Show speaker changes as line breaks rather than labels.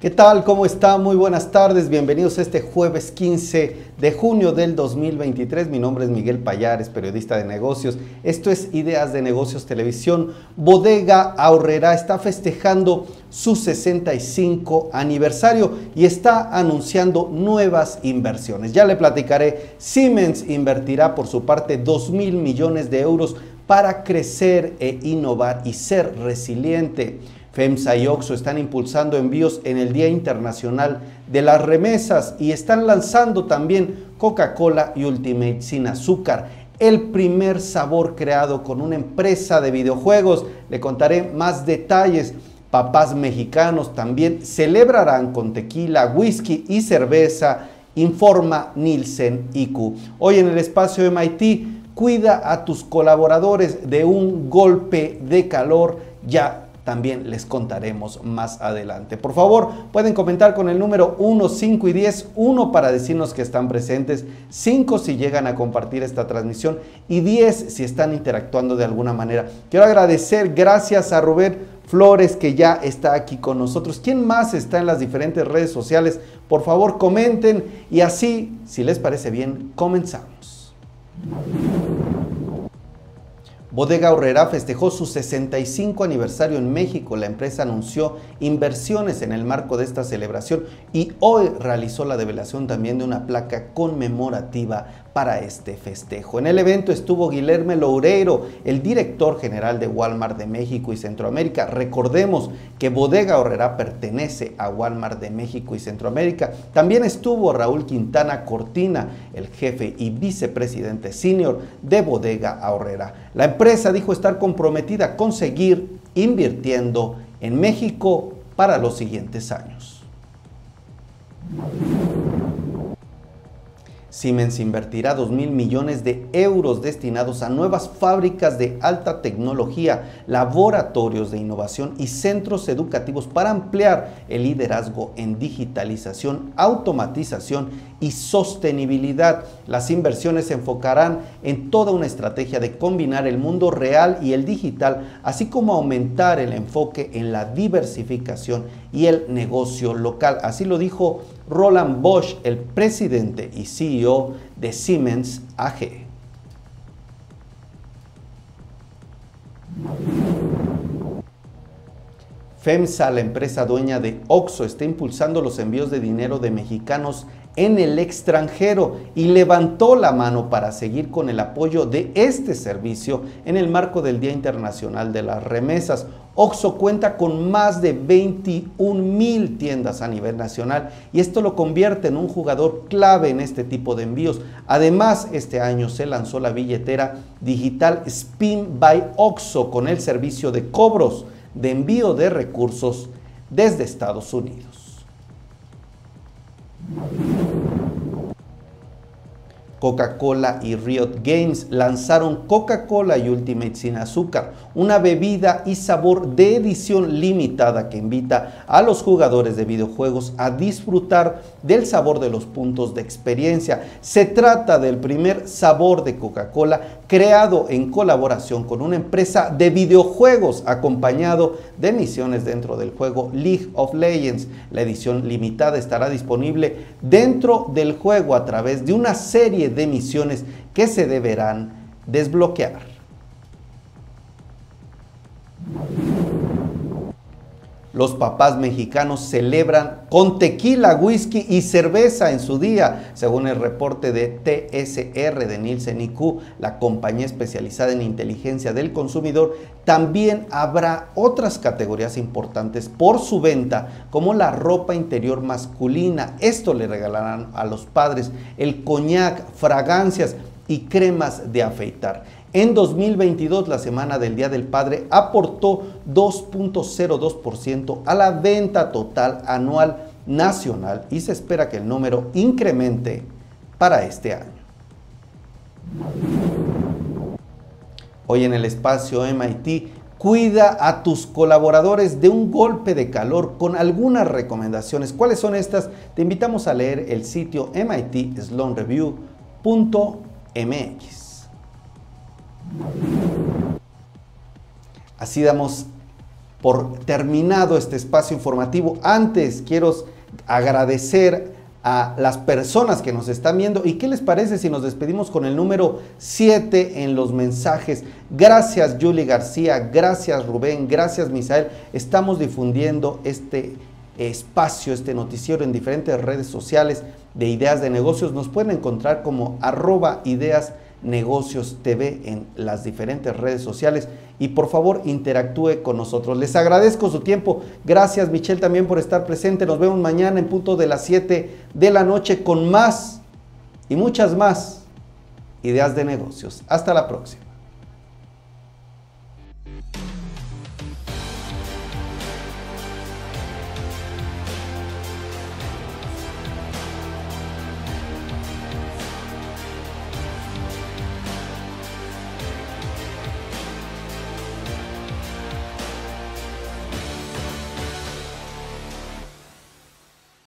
¿Qué tal? ¿Cómo está? Muy buenas tardes. Bienvenidos a este jueves 15 de junio del 2023. Mi nombre es Miguel Payares, periodista de negocios. Esto es Ideas de Negocios Televisión. Bodega Ahorrera está festejando su 65 aniversario y está anunciando nuevas inversiones. Ya le platicaré. Siemens invertirá por su parte 2 mil millones de euros para crecer e innovar y ser resiliente. FEMSA y OXO están impulsando envíos en el Día Internacional de las Remesas y están lanzando también Coca-Cola y Ultimate sin azúcar, el primer sabor creado con una empresa de videojuegos. Le contaré más detalles. Papás mexicanos también celebrarán con tequila, whisky y cerveza, informa Nielsen IQ. Hoy en el espacio MIT, cuida a tus colaboradores de un golpe de calor ya también les contaremos más adelante. Por favor, pueden comentar con el número 1, 5 y 10, 1 para decirnos que están presentes, 5 si llegan a compartir esta transmisión y 10 si están interactuando de alguna manera. Quiero agradecer, gracias a Rubén Flores que ya está aquí con nosotros. ¿Quién más está en las diferentes redes sociales? Por favor, comenten y así, si les parece bien, comenzamos. Bodega Horrera festejó su 65 aniversario en México. La empresa anunció inversiones en el marco de esta celebración y hoy realizó la develación también de una placa conmemorativa para este festejo. En el evento estuvo Guillermo Loureiro, el director general de Walmart de México y Centroamérica. Recordemos que Bodega Horrera pertenece a Walmart de México y Centroamérica. También estuvo Raúl Quintana Cortina, el jefe y vicepresidente senior de Bodega Horrera. La empresa dijo estar comprometida con seguir invirtiendo en México para los siguientes años. Siemens invertirá 2 mil millones de euros destinados a nuevas fábricas de alta tecnología, laboratorios de innovación y centros educativos para ampliar el liderazgo en digitalización, automatización y sostenibilidad. Las inversiones se enfocarán en toda una estrategia de combinar el mundo real y el digital, así como aumentar el enfoque en la diversificación y el negocio local. Así lo dijo Roland Bosch, el presidente y CEO de Siemens AG. FEMSA, la empresa dueña de OXO, está impulsando los envíos de dinero de mexicanos en el extranjero y levantó la mano para seguir con el apoyo de este servicio en el marco del Día Internacional de las Remesas. Oxo cuenta con más de 21 mil tiendas a nivel nacional y esto lo convierte en un jugador clave en este tipo de envíos. Además, este año se lanzó la billetera digital Spin by Oxo con el servicio de cobros de envío de recursos desde Estados Unidos. Coca-Cola y Riot Games lanzaron Coca-Cola y Ultimate sin azúcar, una bebida y sabor de edición limitada que invita a los jugadores de videojuegos a disfrutar del sabor de los puntos de experiencia. Se trata del primer sabor de Coca-Cola creado en colaboración con una empresa de videojuegos acompañado de misiones dentro del juego League of Legends. La edición limitada estará disponible dentro del juego a través de una serie de misiones que se deberán desbloquear. Los papás mexicanos celebran con tequila, whisky y cerveza en su día, según el reporte de TSR de Nielsen IQ, la compañía especializada en inteligencia del consumidor. También habrá otras categorías importantes por su venta, como la ropa interior masculina. Esto le regalarán a los padres el coñac, fragancias y cremas de afeitar. En 2022, la Semana del Día del Padre aportó 2.02% a la venta total anual nacional y se espera que el número incremente para este año. Hoy en el espacio MIT, cuida a tus colaboradores de un golpe de calor con algunas recomendaciones. ¿Cuáles son estas? Te invitamos a leer el sitio MIT Así damos por terminado este espacio informativo. Antes quiero agradecer a las personas que nos están viendo. ¿Y qué les parece si nos despedimos con el número 7 en los mensajes? Gracias Julie García, gracias Rubén, gracias Misael. Estamos difundiendo este espacio, este noticiero en diferentes redes sociales de ideas de negocios. Nos pueden encontrar como arroba ideas negocios TV en las diferentes redes sociales y por favor interactúe con nosotros. Les agradezco su tiempo. Gracias Michelle también por estar presente. Nos vemos mañana en punto de las 7 de la noche con más y muchas más ideas de negocios. Hasta la próxima.